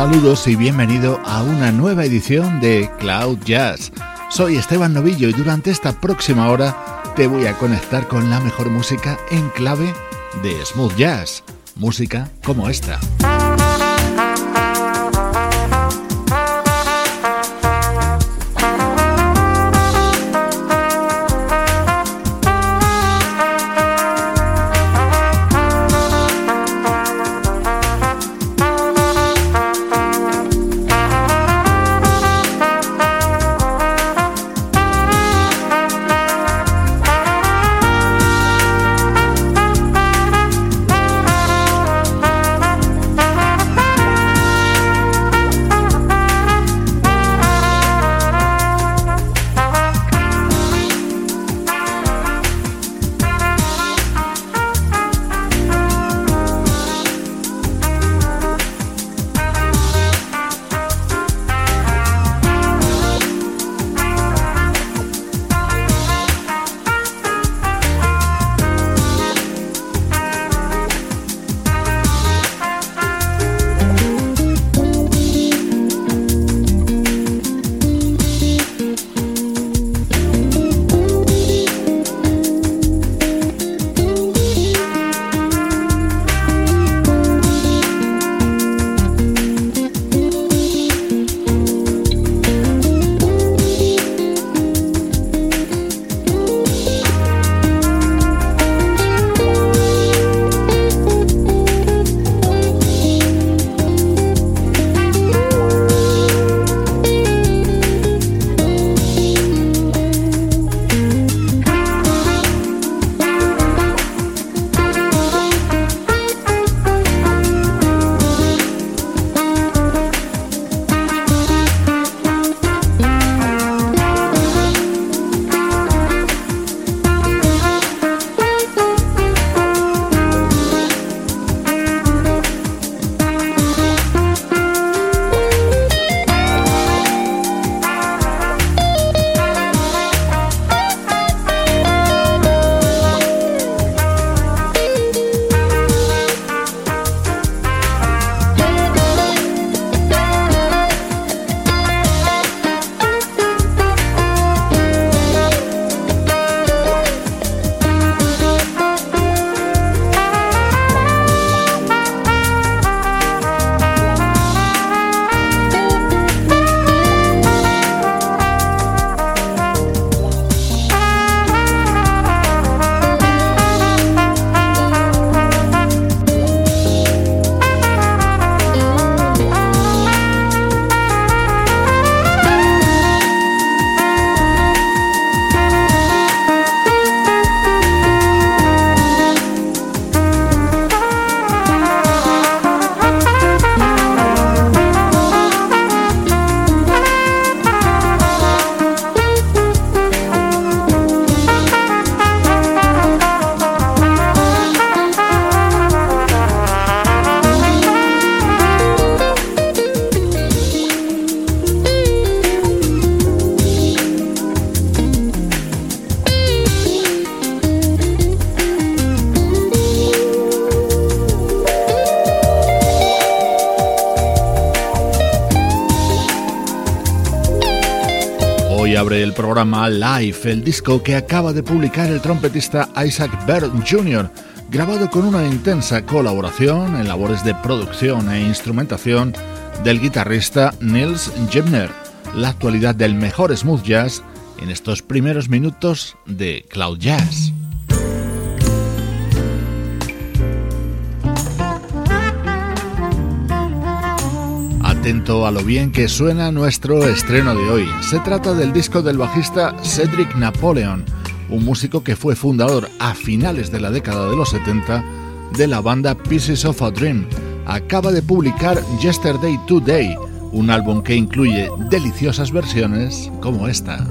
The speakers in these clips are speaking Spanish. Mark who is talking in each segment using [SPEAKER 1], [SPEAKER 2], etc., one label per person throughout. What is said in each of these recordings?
[SPEAKER 1] Saludos y bienvenido a una nueva edición de Cloud Jazz. Soy Esteban Novillo y durante esta próxima hora te voy a conectar con la mejor música en clave de smooth jazz, música como esta. Abre el programa Live, el disco que acaba de publicar el trompetista Isaac Bird Jr., grabado con una intensa colaboración en labores de producción e instrumentación del guitarrista Nils Jebner, la actualidad del mejor smooth jazz en estos primeros minutos de Cloud Jazz. Atento a lo bien que suena nuestro estreno de hoy. Se trata del disco del bajista Cedric Napoleon, un músico que fue fundador a finales de la década de los 70 de la banda Pieces of a Dream. Acaba de publicar Yesterday Today, un álbum que incluye deliciosas versiones como esta.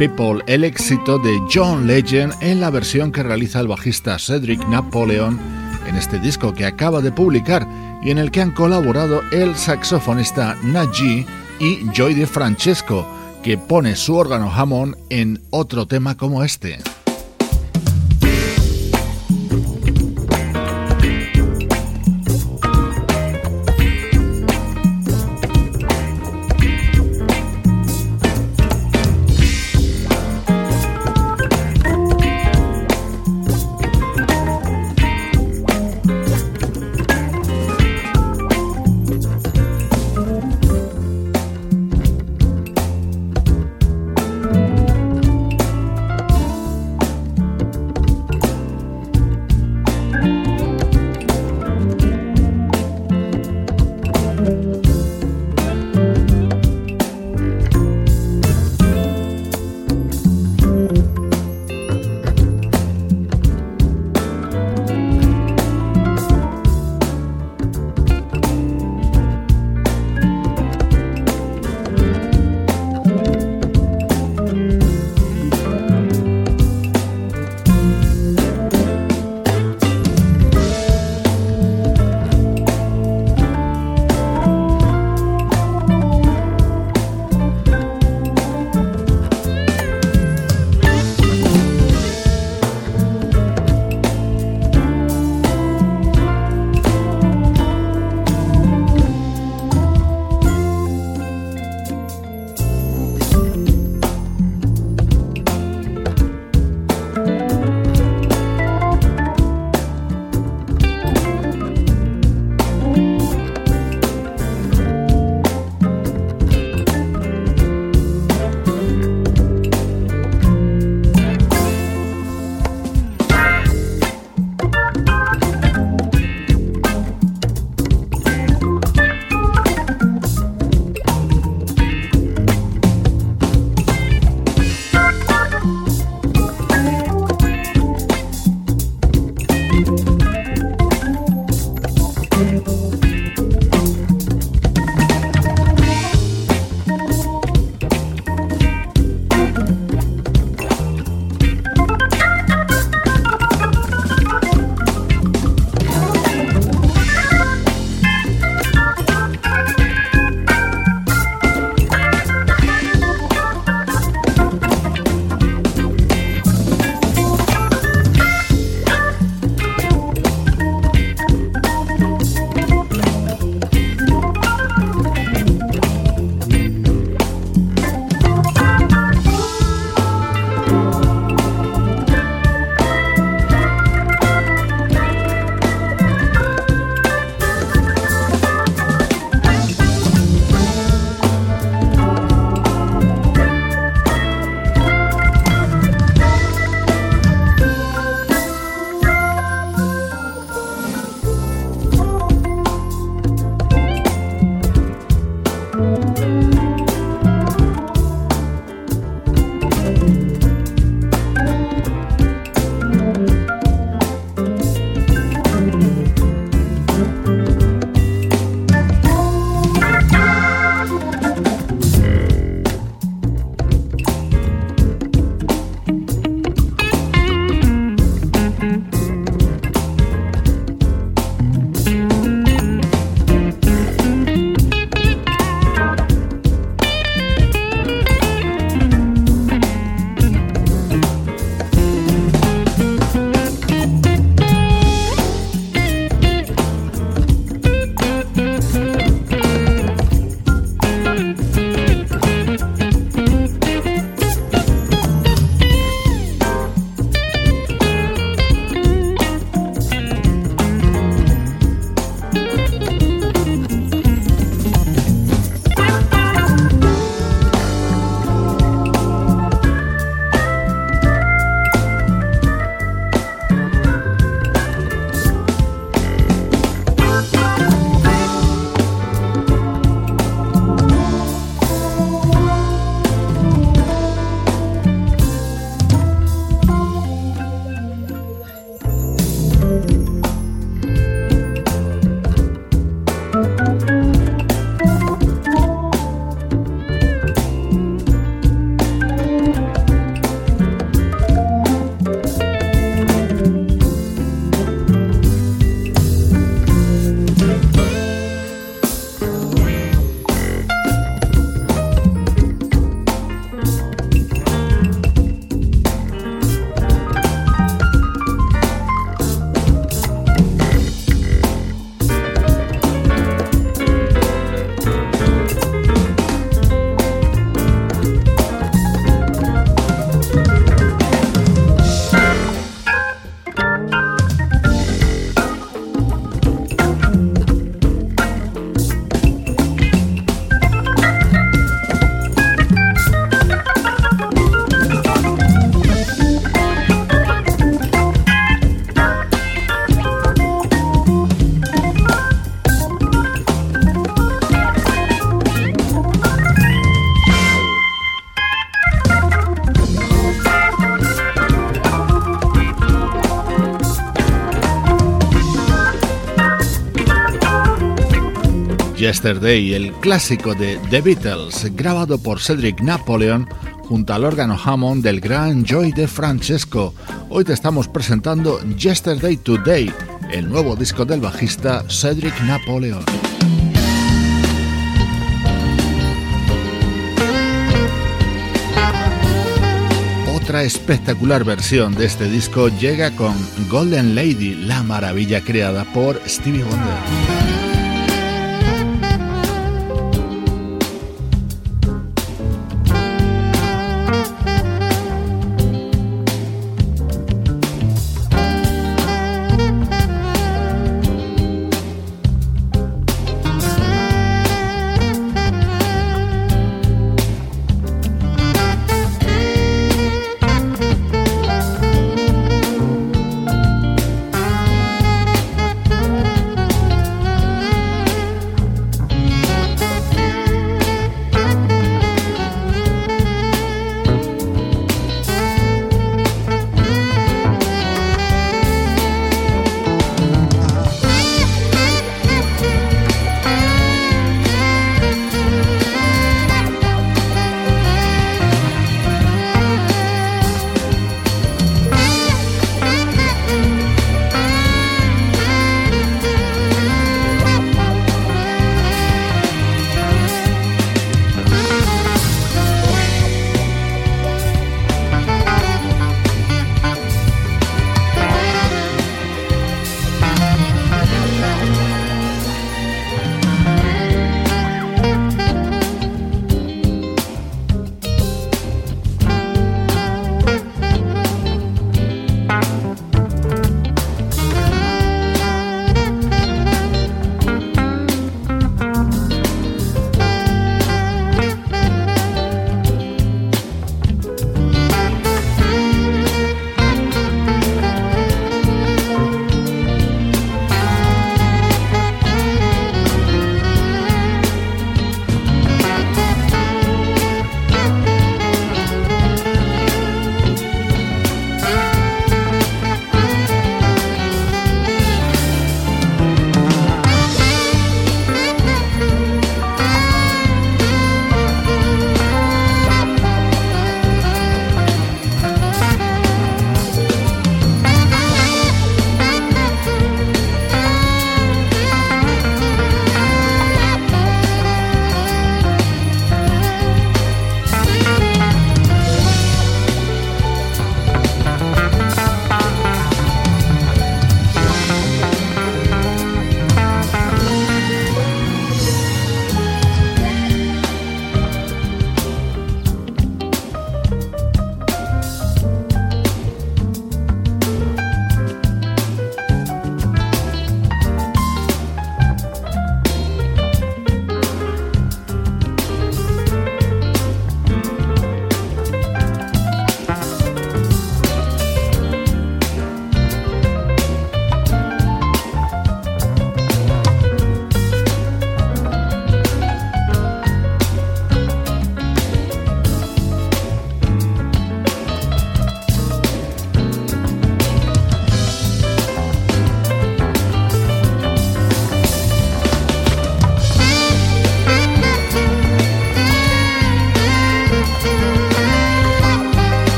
[SPEAKER 1] People, el éxito de John Legend en la versión que realiza el bajista Cedric Napoleon en este disco que acaba de publicar y en el que han colaborado el saxofonista Najee y Joy de Francesco, que pone su órgano Hammond en otro tema como este. Yesterday, el clásico de The Beatles, grabado por Cedric Napoleon junto al órgano Hammond del gran Joy de Francesco. Hoy te estamos presentando Yesterday Today, el nuevo disco del bajista Cedric Napoleon. Otra espectacular versión de este disco llega con Golden Lady, la maravilla creada por Stevie Wonder.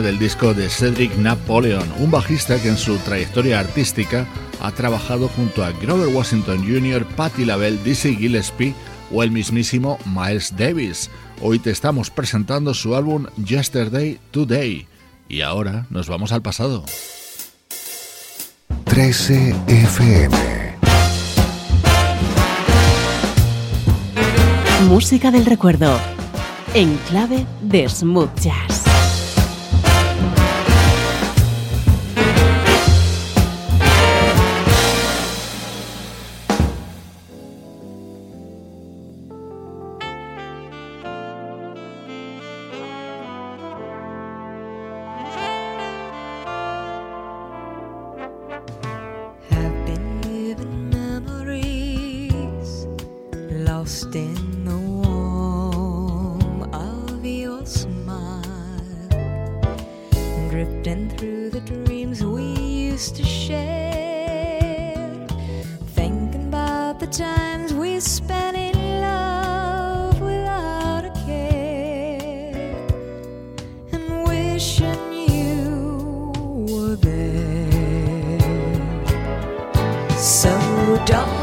[SPEAKER 1] Del disco de Cedric Napoleon, un bajista que en su trayectoria artística ha trabajado junto a Grover Washington Jr., Patti LaBelle, Dizzy Gillespie o el mismísimo Miles Davis. Hoy te estamos presentando su álbum Yesterday Today. Y ahora nos vamos al pasado.
[SPEAKER 2] 13 FM
[SPEAKER 3] Música del recuerdo en clave de smooth jazz.
[SPEAKER 4] 적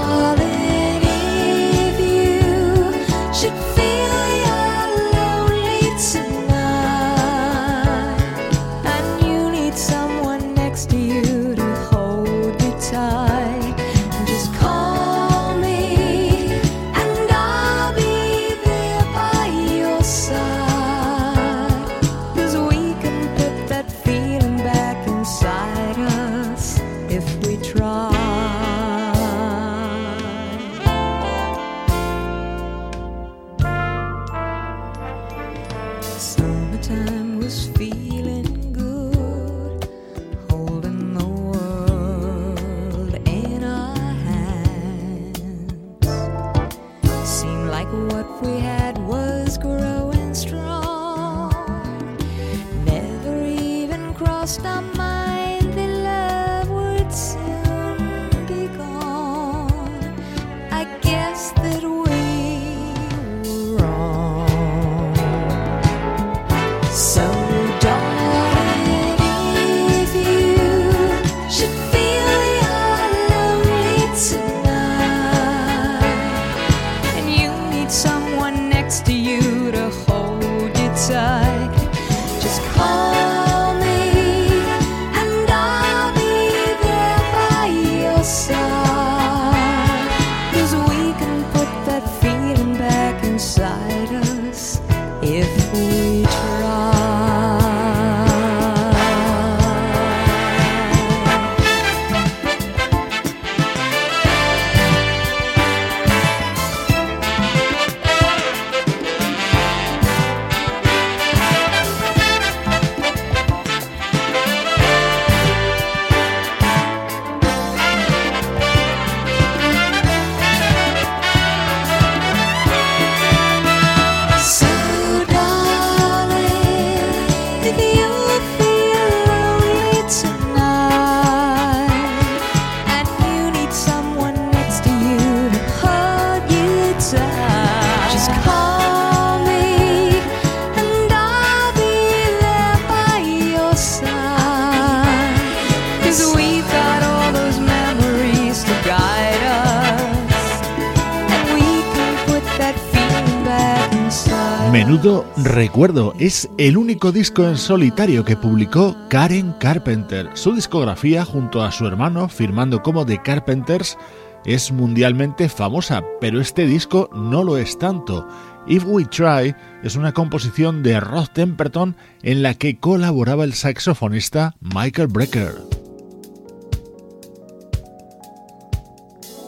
[SPEAKER 4] recuerdo, es el único disco en solitario que publicó Karen Carpenter. Su discografía junto a su hermano, firmando como The Carpenters, es mundialmente famosa, pero este disco no lo es tanto. If We Try es una composición de Rod Temperton en la que colaboraba el saxofonista Michael Brecker.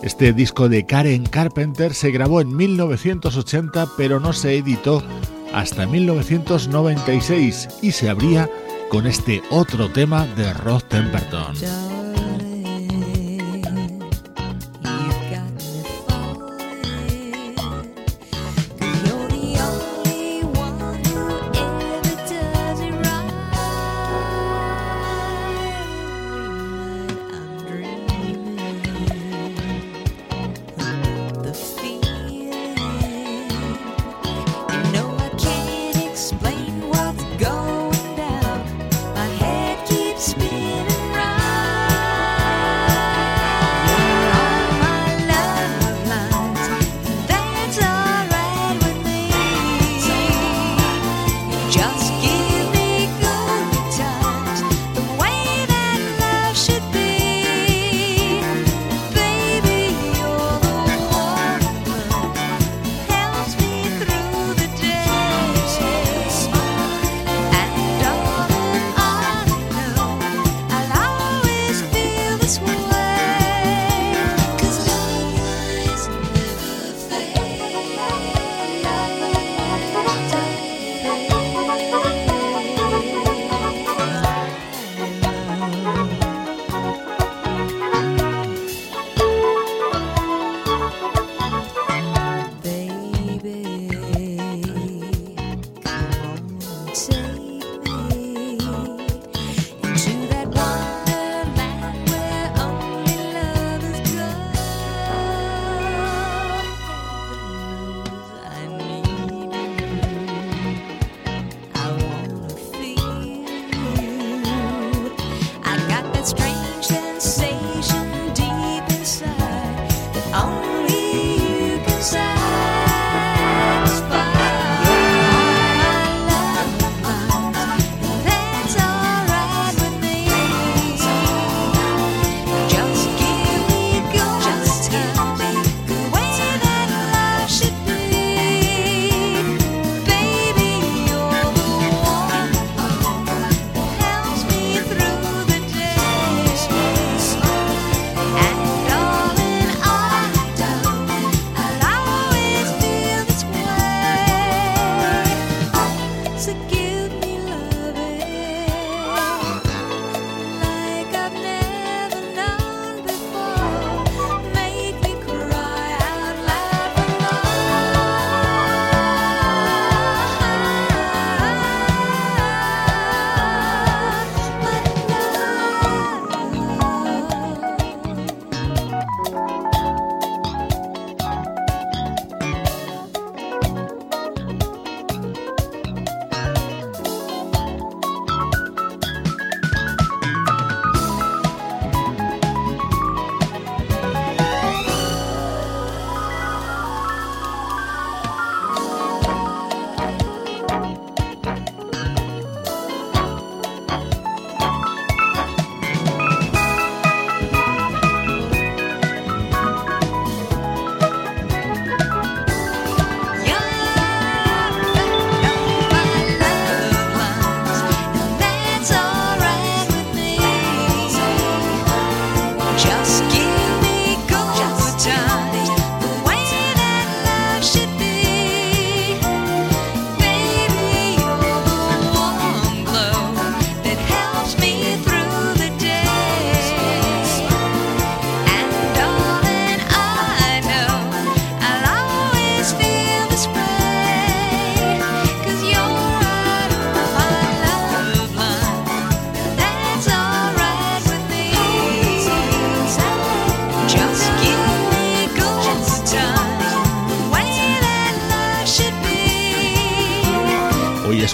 [SPEAKER 4] Este disco de Karen Carpenter se grabó en 1980 pero no se editó hasta 1996 y se abría con este otro tema de Rod Temperton.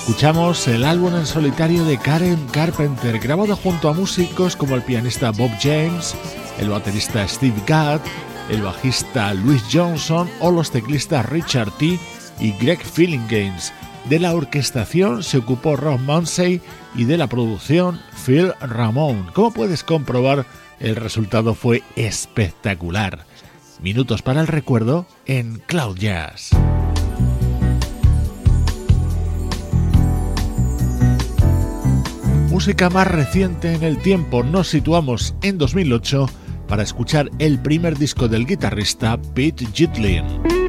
[SPEAKER 1] Escuchamos el álbum en solitario de Karen Carpenter, grabado junto a músicos como el pianista Bob James, el baterista Steve Gadd, el bajista Louis Johnson o los teclistas Richard T. y Greg Games. De la orquestación se ocupó Rob Munsey y de la producción Phil Ramone. Como puedes comprobar, el resultado fue espectacular. Minutos para el recuerdo en Cloud Jazz. Música más reciente en el tiempo, nos situamos en 2008 para escuchar el primer disco del guitarrista Pete Gitlin.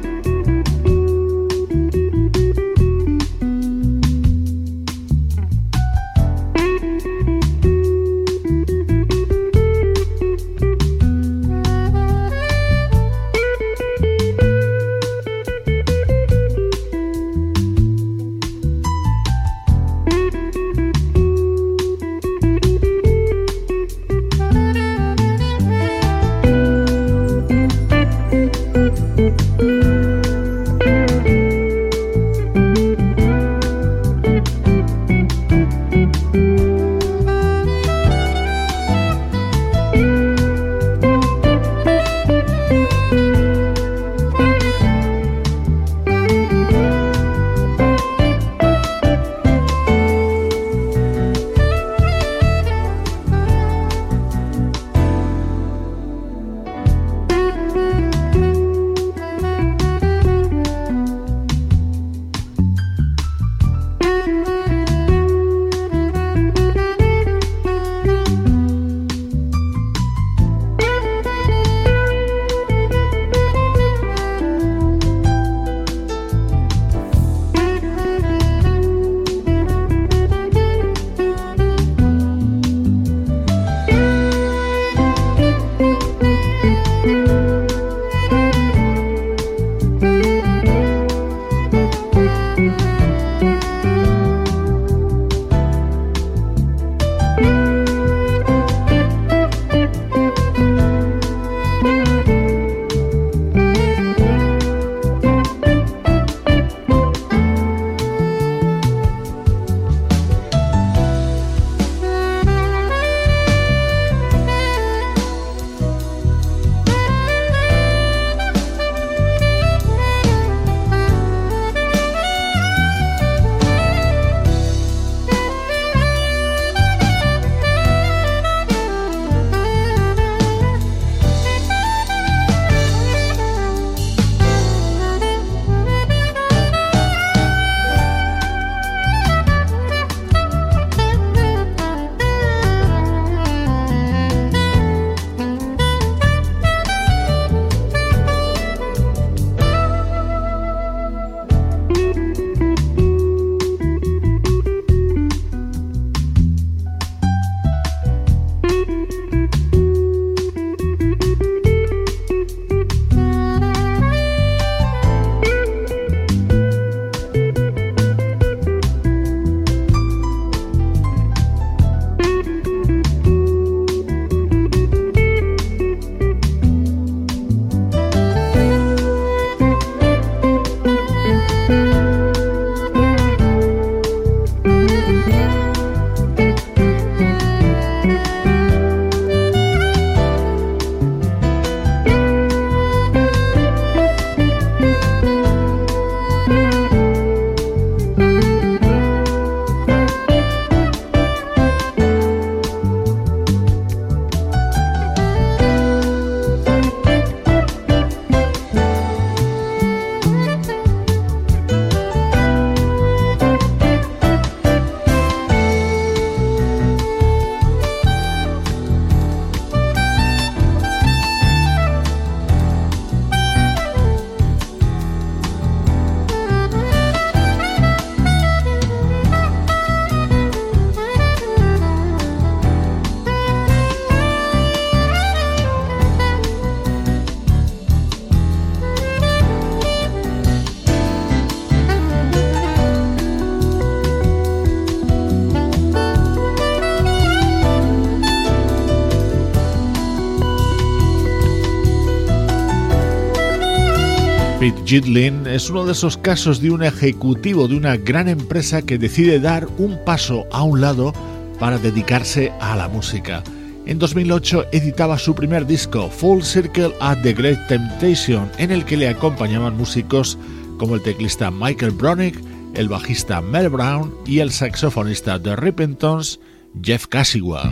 [SPEAKER 1] Gitlin es uno de esos casos de un ejecutivo de una gran empresa que decide dar un paso a un lado para dedicarse a la música. En 2008 editaba su primer disco, Full Circle at the Great Temptation, en el que le acompañaban músicos como el teclista Michael Bronick, el bajista Mel Brown y el saxofonista de Rippingtons, Jeff Casigua.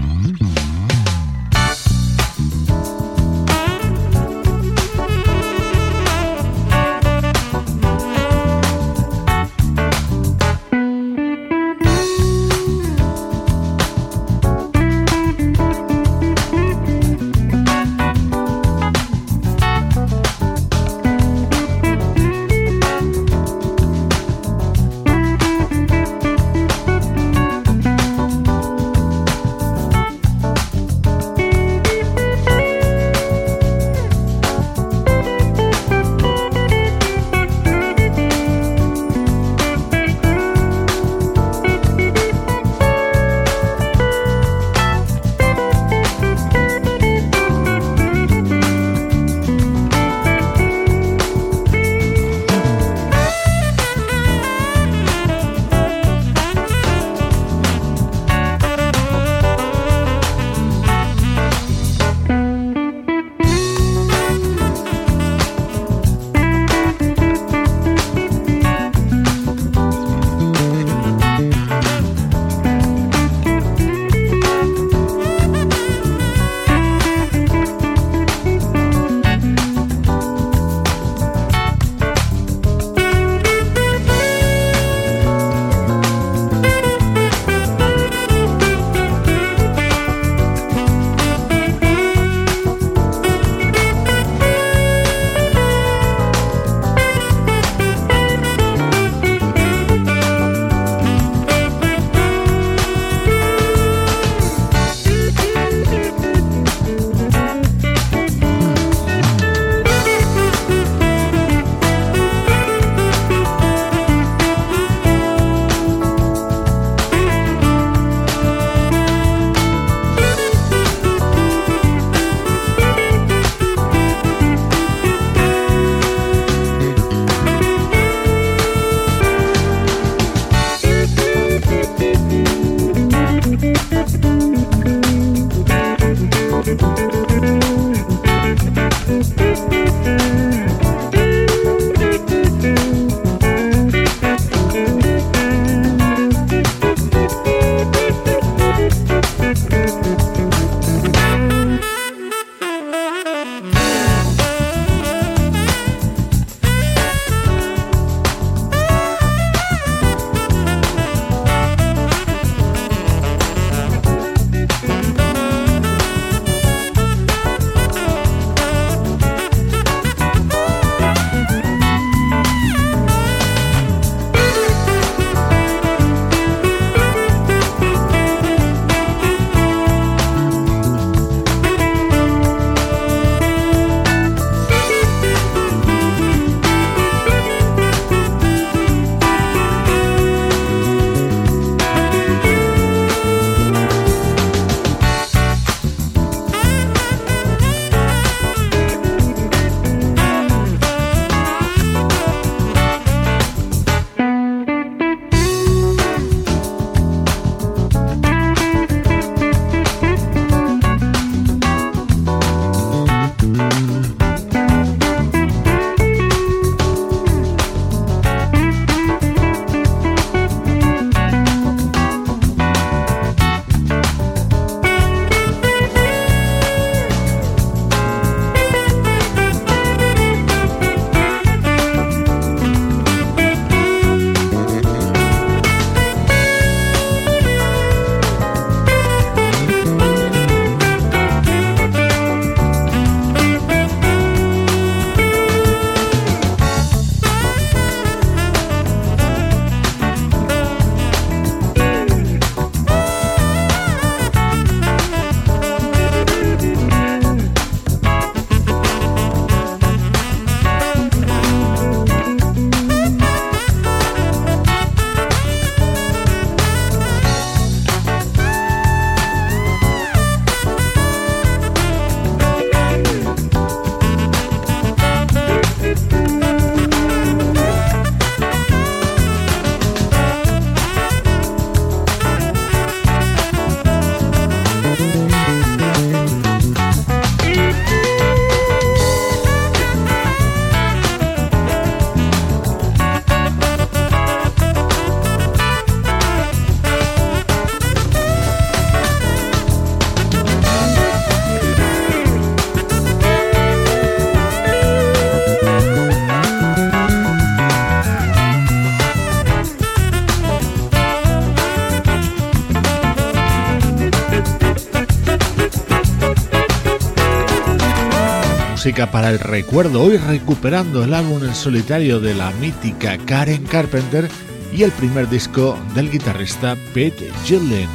[SPEAKER 1] Música para el recuerdo, hoy recuperando el álbum en solitario de la mítica Karen Carpenter y el primer disco del guitarrista Pete Gillen.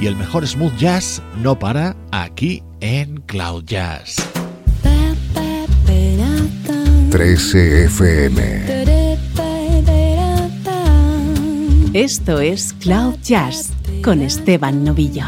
[SPEAKER 1] Y el mejor smooth jazz no para aquí en Cloud Jazz.
[SPEAKER 2] 13 FM.
[SPEAKER 3] Esto es Cloud Jazz con Esteban Novillo.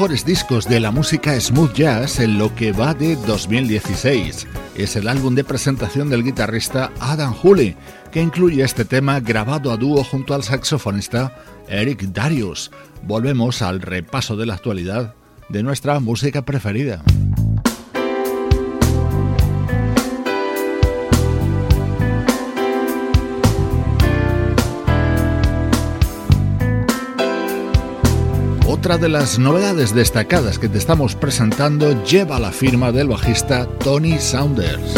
[SPEAKER 1] Mejores discos de la música smooth jazz en lo que va de 2016. Es el álbum de presentación del guitarrista Adam Hooley, que incluye este tema grabado a dúo junto al saxofonista Eric Darius. Volvemos al repaso de la actualidad de nuestra música preferida. Otra de las novedades destacadas que te estamos presentando lleva la firma del bajista Tony Saunders.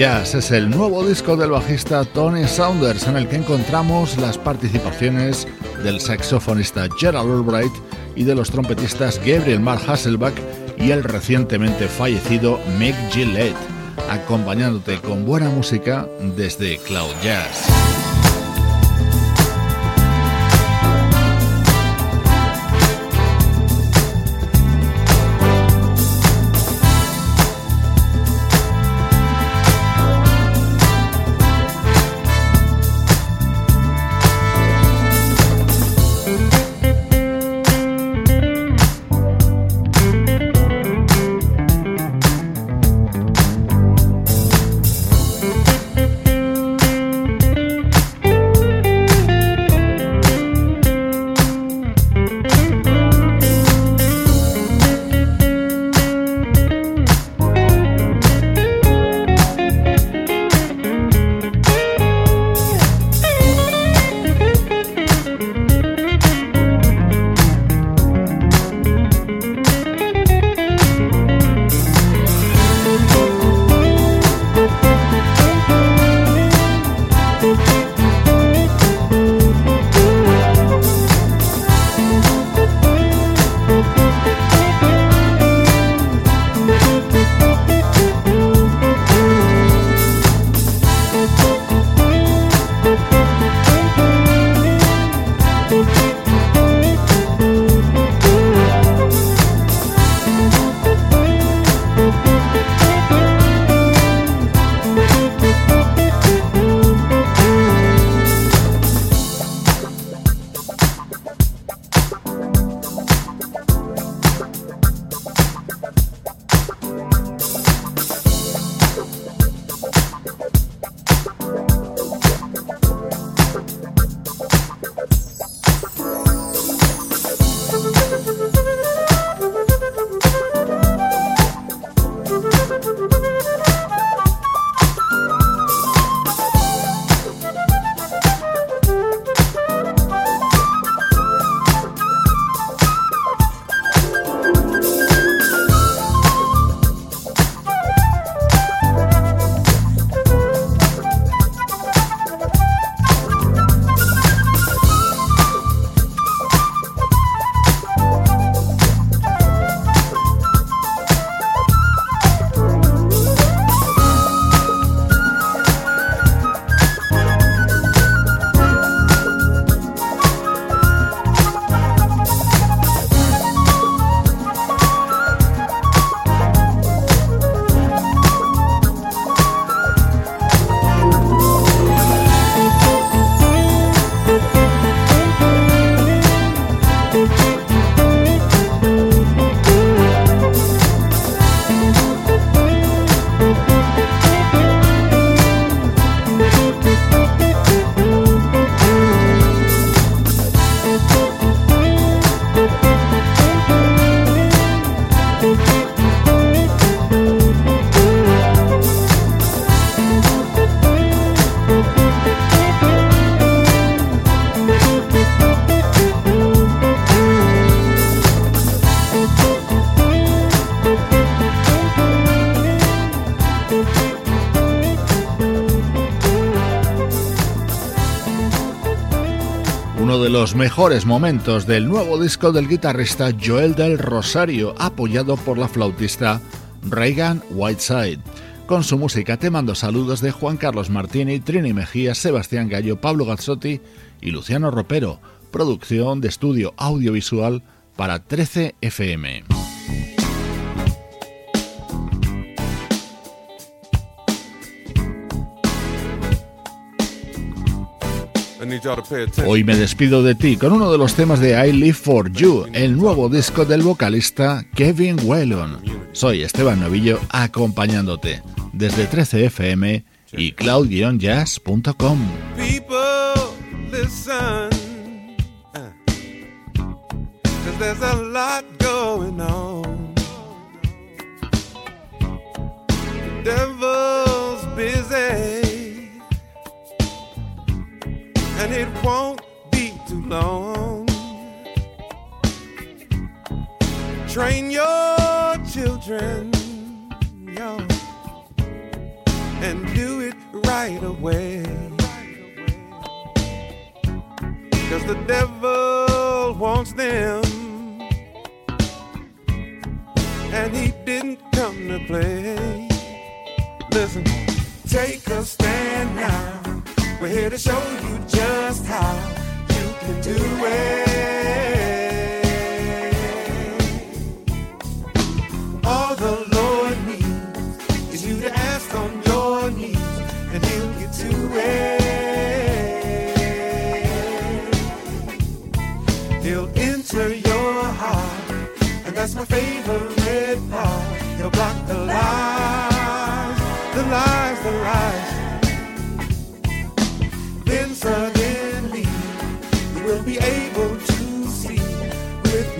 [SPEAKER 1] Jazz es el nuevo disco del bajista Tony Saunders en el que encontramos las participaciones del saxofonista Gerald Albright y de los trompetistas Gabriel Mark Hasselbach y el recientemente fallecido Mick Gillette, acompañándote con buena música desde Cloud Jazz. Mejores momentos del nuevo disco del guitarrista Joel del Rosario, apoyado por la flautista Reagan Whiteside. Con su música te mando saludos de Juan Carlos Martini, Trini Mejía, Sebastián Gallo, Pablo Gazzotti y Luciano Ropero. Producción de estudio audiovisual para 13 FM. Hoy me despido de ti con uno de los temas de I Live For You, el nuevo disco del vocalista Kevin Whelan. Soy Esteban Novillo acompañándote desde 13fm y cloud-jazz.com. and it won't be too long. Train your children, young, and do it
[SPEAKER 5] right away. Cause the devil wants them. And he didn't come to play. Listen, take a stand now. We're here to show you just how you can do it.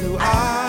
[SPEAKER 5] knew I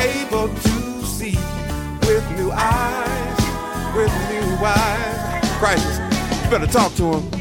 [SPEAKER 5] able to see with new eyes, with new eyes. Crisis, you better talk to him.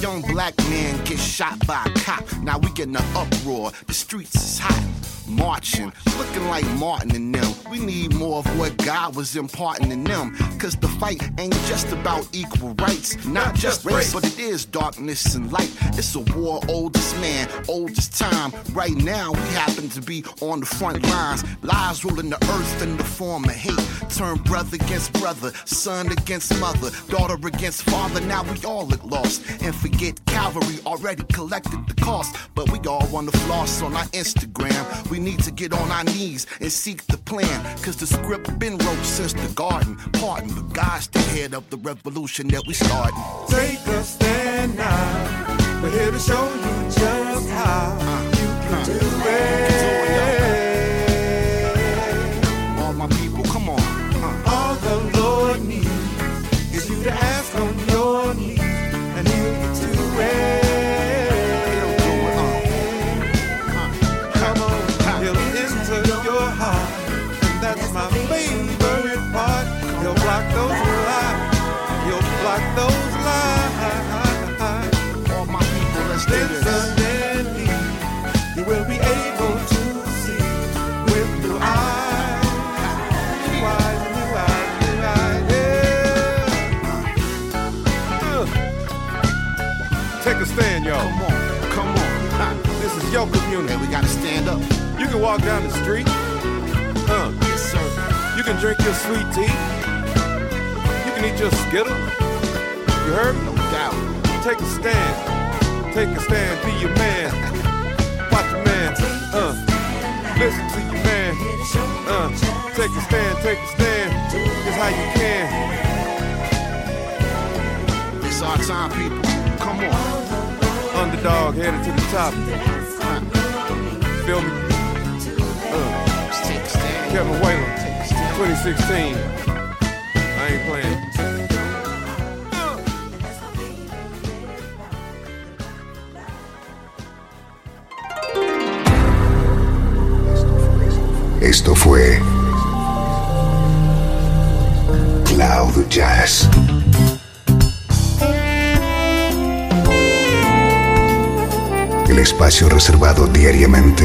[SPEAKER 6] Young black man gets shot by a cop. Now we getting an uproar. The streets is hot. Marching, looking like Martin and them. We need more of what God was imparting in them. Cause the fight ain't just about equal rights. Not just race, but it is darkness and light. It's a war, oldest man, oldest time. Right now, we happen to be on the front lines. Lies ruling the earth in the form of hate. Turn brother against brother, son against mother, daughter against father. Now we all look lost. And forget Calvary already collected the cost. But we all wanna floss on our Instagram. We need to get on our knees and seek the plan. Cause the script been wrote since the garden. Pardon, but God's the head of the revolution that we started.
[SPEAKER 5] Take a stand now. We're here to show you just how
[SPEAKER 6] uh,
[SPEAKER 5] you can
[SPEAKER 6] uh. do it.
[SPEAKER 5] Walk down the street. Uh,
[SPEAKER 6] Yes, sir.
[SPEAKER 5] you can drink your sweet tea. You can eat your skittle. You heard me?
[SPEAKER 6] No doubt.
[SPEAKER 5] Take a stand. Take a stand. Be your man. Watch your man. Uh, listen to your man. Uh, take a stand. Take a stand. It's how you can.
[SPEAKER 6] It's our time, people. Come on.
[SPEAKER 5] Underdog headed to the top. Feel me? Kevin Whalen,
[SPEAKER 6] Take a stand.
[SPEAKER 5] 2016. I ain't playing.
[SPEAKER 2] Esto fue Cloud Jazz. El espacio reservado diariamente